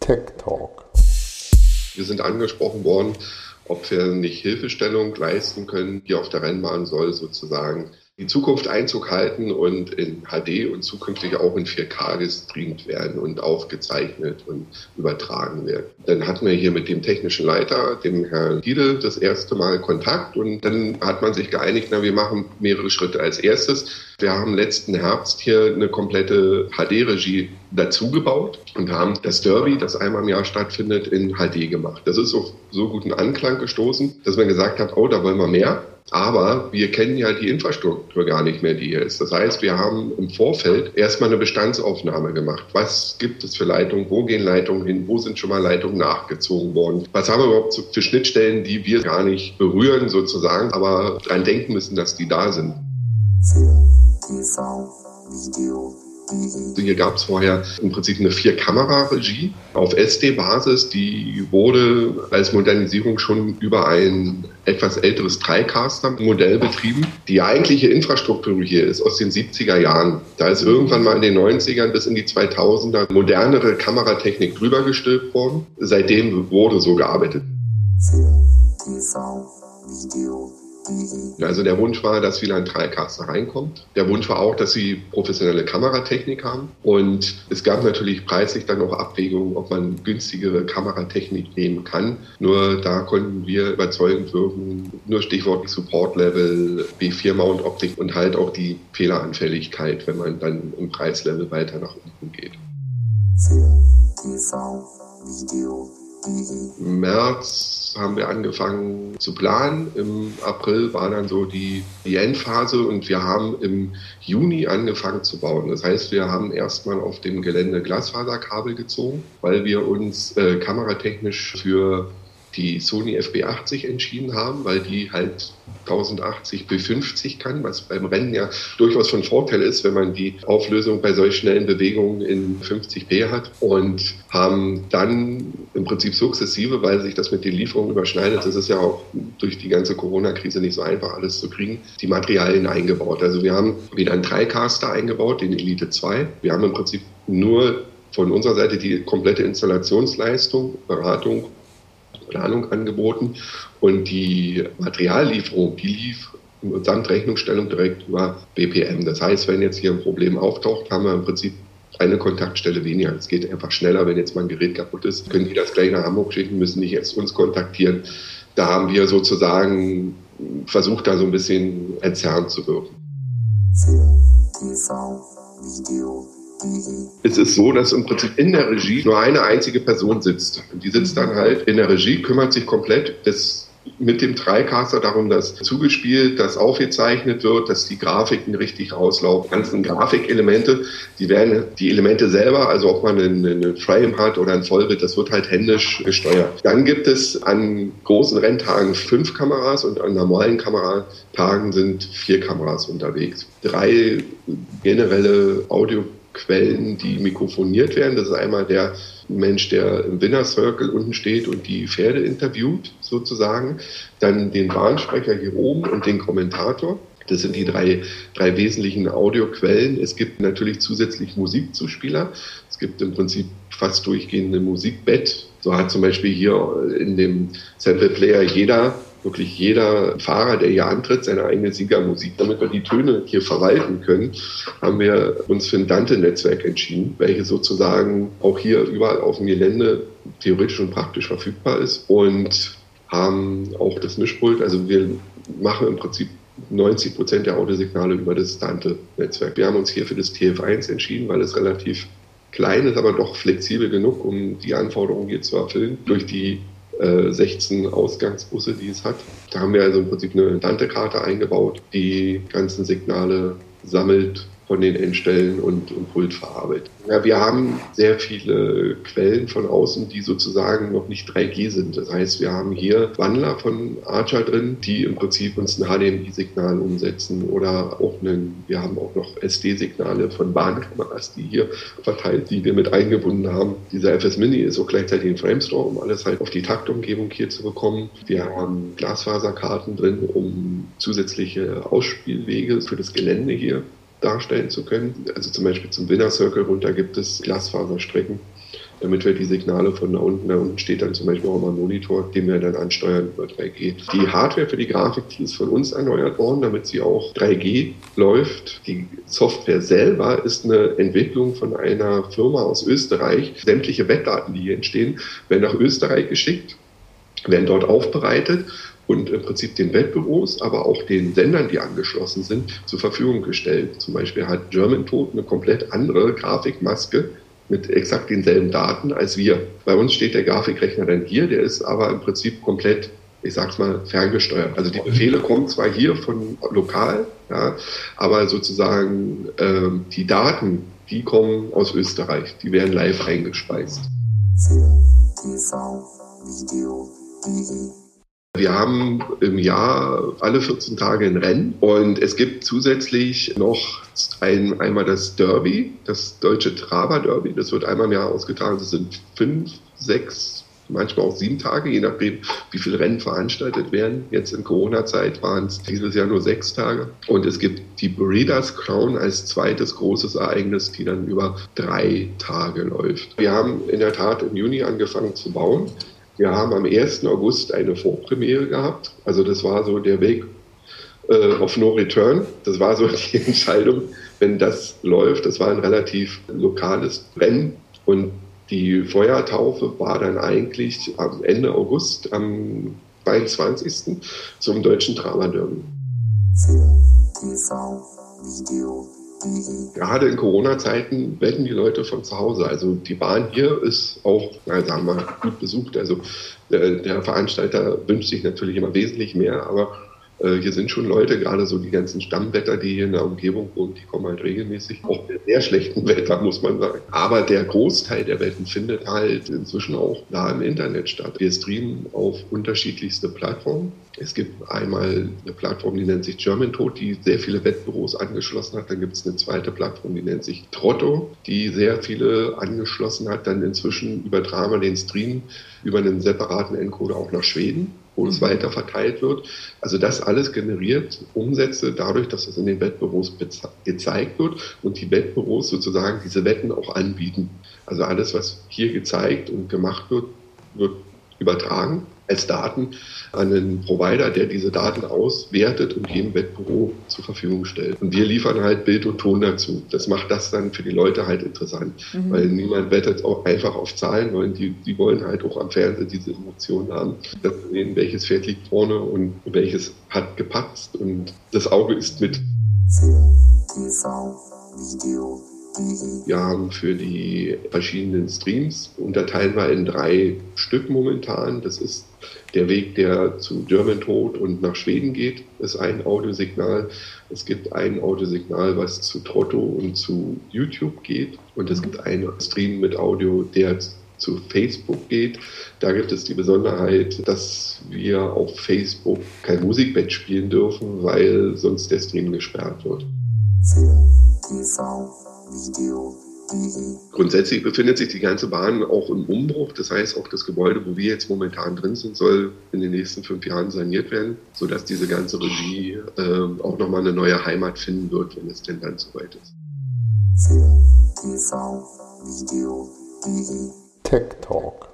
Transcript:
Tech Talk. Wir sind angesprochen worden, ob wir nicht Hilfestellung leisten können, die auf der Rennbahn soll sozusagen die Zukunft Einzug halten und in HD und zukünftig auch in 4K gestreamt werden und aufgezeichnet und übertragen werden. Dann hatten wir hier mit dem technischen Leiter, dem Herrn Giedel, das erste Mal Kontakt und dann hat man sich geeinigt, na, wir machen mehrere Schritte. Als erstes, wir haben letzten Herbst hier eine komplette HD-Regie dazugebaut und haben das Derby, das einmal im Jahr stattfindet, in HD gemacht. Das ist auf so guten Anklang gestoßen, dass man gesagt hat, oh, da wollen wir mehr. Aber wir kennen ja die Infrastruktur gar nicht mehr, die hier ist. Das heißt, wir haben im Vorfeld erstmal eine Bestandsaufnahme gemacht. Was gibt es für Leitungen? Wo gehen Leitungen hin? Wo sind schon mal Leitungen nachgezogen worden? Was haben wir überhaupt für Schnittstellen, die wir gar nicht berühren sozusagen, aber dran denken müssen, dass die da sind? TV, Video, hier gab es vorher im Prinzip eine Vier-Kamera-Regie auf SD-Basis. Die wurde als Modernisierung schon über ein etwas älteres Dreicaster-Modell betrieben. Die eigentliche Infrastruktur hier ist aus den 70er Jahren. Da ist irgendwann mal in den 90ern bis in die 2000er modernere Kameratechnik drüber gestülpt worden. Seitdem wurde so gearbeitet. TV, Video, also der Wunsch war, dass wieder ein Dreicaster reinkommt. Der Wunsch war auch, dass sie professionelle Kameratechnik haben. Und es gab natürlich preislich dann auch Abwägungen, ob man günstigere Kameratechnik nehmen kann. Nur da konnten wir überzeugend wirken. Nur Stichwort Support-Level, B4-Mount-Optik und halt auch die Fehleranfälligkeit, wenn man dann im Preislevel weiter nach unten geht. TV, Video, im März haben wir angefangen zu planen. Im April war dann so die, die Endphase und wir haben im Juni angefangen zu bauen. Das heißt, wir haben erstmal auf dem Gelände Glasfaserkabel gezogen, weil wir uns äh, kameratechnisch für die Sony FB80 entschieden haben, weil die halt 1080 b 50 kann, was beim Rennen ja durchaus von Vorteil ist, wenn man die Auflösung bei solch schnellen Bewegungen in 50p hat und haben dann im Prinzip sukzessive, weil sich das mit den Lieferungen überschneidet, das ist ja auch durch die ganze Corona-Krise nicht so einfach alles zu kriegen, die Materialien eingebaut. Also wir haben wieder einen Dreicaster eingebaut, den Elite 2. Wir haben im Prinzip nur von unserer Seite die komplette Installationsleistung, Beratung Planung angeboten und die Materiallieferung, die lief samt Rechnungsstellung direkt über BPM. Das heißt, wenn jetzt hier ein Problem auftaucht, haben wir im Prinzip eine Kontaktstelle weniger. Es geht einfach schneller, wenn jetzt mal ein Gerät kaputt ist, können die das gleich nach Hamburg schicken, müssen nicht erst uns kontaktieren. Da haben wir sozusagen versucht, da so ein bisschen entzerrend zu wirken. TV, Video, es ist so, dass im Prinzip in der Regie nur eine einzige Person sitzt. Und die sitzt dann halt in der Regie, kümmert sich komplett das mit dem Dreicaster darum, dass zugespielt, dass aufgezeichnet wird, dass die Grafiken richtig rauslaufen. Die ganzen Grafikelemente, die werden die Elemente selber, also ob man einen, Frame hat oder ein Vollbild, das wird halt händisch gesteuert. Dann gibt es an großen Renntagen fünf Kameras und an normalen Kameratagen sind vier Kameras unterwegs. Drei generelle Audio Quellen, die mikrofoniert werden. Das ist einmal der Mensch, der im Winner Circle unten steht und die Pferde interviewt, sozusagen. Dann den Bahnsprecher hier oben und den Kommentator. Das sind die drei, drei wesentlichen Audioquellen. Es gibt natürlich zusätzlich Musikzuspieler. Es gibt im Prinzip fast durchgehende Musikbett. So hat zum Beispiel hier in dem Sample Player jeder wirklich jeder Fahrer, der hier antritt, seine eigene Siegermusik. Damit wir die Töne hier verwalten können, haben wir uns für ein Dante-Netzwerk entschieden, welches sozusagen auch hier überall auf dem Gelände theoretisch und praktisch verfügbar ist und haben auch das Mischpult. Also wir machen im Prinzip 90 Prozent der Audiosignale über das Dante-Netzwerk. Wir haben uns hier für das TF1 entschieden, weil es relativ klein ist, aber doch flexibel genug, um die Anforderungen hier zu erfüllen. Durch die 16 äh, Ausgangsbusse, die es hat. Da haben wir also im Prinzip eine Dante-Karte eingebaut, die ganzen Signale sammelt von den Endstellen und, und Pult verarbeitet. Ja, wir haben sehr viele Quellen von außen, die sozusagen noch nicht 3G sind. Das heißt, wir haben hier Wandler von Archer drin, die im Prinzip uns ein HDMI-Signal umsetzen oder auch einen, wir haben auch noch SD-Signale von Bahnkameras, die hier verteilt, die wir mit eingebunden haben. Dieser FS Mini ist auch gleichzeitig ein Framestore, um alles halt auf die Taktumgebung hier zu bekommen. Wir haben Glasfaserkarten drin, um zusätzliche Ausspielwege für das Gelände hier darstellen zu können. Also zum Beispiel zum Winner Circle runter gibt es Glasfaserstrecken damit wir die Signale von da unten, da unten steht dann zum Beispiel auch mal ein Monitor, den wir dann ansteuern über 3G. Die Hardware für die Grafik, die ist von uns erneuert worden, damit sie auch 3G läuft. Die Software selber ist eine Entwicklung von einer Firma aus Österreich. Sämtliche Wettdaten, die hier entstehen, werden nach Österreich geschickt, werden dort aufbereitet und im Prinzip den Wettbüros, aber auch den Sendern, die angeschlossen sind, zur Verfügung gestellt. Zum Beispiel hat German Tod eine komplett andere Grafikmaske mit exakt denselben Daten als wir. Bei uns steht der Grafikrechner dann hier, der ist aber im Prinzip komplett, ich sag's mal, ferngesteuert. Also die Befehle kommen zwar hier von lokal, ja, aber sozusagen äh, die Daten, die kommen aus Österreich, die werden live eingespeist. TV, Video, wir haben im Jahr alle 14 Tage ein Rennen und es gibt zusätzlich noch ein, einmal das Derby, das deutsche Traber Derby. Das wird einmal im Jahr ausgetragen. Das sind fünf, sechs, manchmal auch sieben Tage, je nachdem, wie viele Rennen veranstaltet werden. Jetzt in Corona-Zeit waren es dieses Jahr nur sechs Tage. Und es gibt die Breeders Crown als zweites großes Ereignis, die dann über drei Tage läuft. Wir haben in der Tat im Juni angefangen zu bauen. Wir haben am 1. August eine Vorpremiere gehabt. Also das war so der Weg äh, auf No Return. Das war so die Entscheidung, wenn das läuft. Das war ein relativ lokales Rennen und die Feuertaufe war dann eigentlich am Ende August, am 22. zum deutschen Drama Derby. TV, Video, Gerade in Corona-Zeiten wetten die Leute von zu Hause. Also die Bahn hier ist auch, na, sagen wir mal, gut besucht. Also der, der Veranstalter wünscht sich natürlich immer wesentlich mehr, aber äh, hier sind schon Leute, gerade so die ganzen Stammwetter, die hier in der Umgebung wohnen, die kommen halt regelmäßig. Auch bei sehr schlechten Wetter, muss man sagen. Aber der Großteil der Wetten findet halt inzwischen auch da im Internet statt. Wir streamen auf unterschiedlichste Plattformen. Es gibt einmal eine Plattform, die nennt sich German Tod, die sehr viele Wettbüros angeschlossen hat. Dann gibt es eine zweite Plattform, die nennt sich Trotto, die sehr viele angeschlossen hat. Dann inzwischen übertragen wir den Stream über einen separaten Encoder auch nach Schweden wo es mhm. weiter verteilt wird. Also das alles generiert Umsätze dadurch, dass es in den Wettbüros gezeigt wird und die Wettbüros sozusagen diese Wetten auch anbieten. Also alles, was hier gezeigt und gemacht wird, wird übertragen als Daten an einen Provider, der diese Daten auswertet und jedem Wettbüro zur Verfügung stellt. Und wir liefern halt Bild und Ton dazu. Das macht das dann für die Leute halt interessant, mhm. weil niemand wettet auch einfach auf Zahlen, weil die, die wollen halt auch am Fernsehen diese Emotionen haben, dass sie sehen, welches Pferd liegt vorne und welches hat gepatzt und das Auge ist mit. TV, Video, wir haben für die verschiedenen Streams unterteilen wir in drei Stück momentan. Das ist der Weg, der zu German Tod und nach Schweden geht, ist ein Audiosignal. Es gibt ein Audiosignal, was zu Trotto und zu YouTube geht. Und es gibt einen Stream mit Audio, der zu Facebook geht. Da gibt es die Besonderheit, dass wir auf Facebook kein Musikbett spielen dürfen, weil sonst der Stream gesperrt wird. TV. Video. Grundsätzlich befindet sich die ganze Bahn auch im Umbruch. Das heißt, auch das Gebäude, wo wir jetzt momentan drin sind, soll in den nächsten fünf Jahren saniert werden, sodass diese ganze Regie äh, auch nochmal eine neue Heimat finden wird, wenn es denn dann soweit ist. TV, Video, Tech Talk.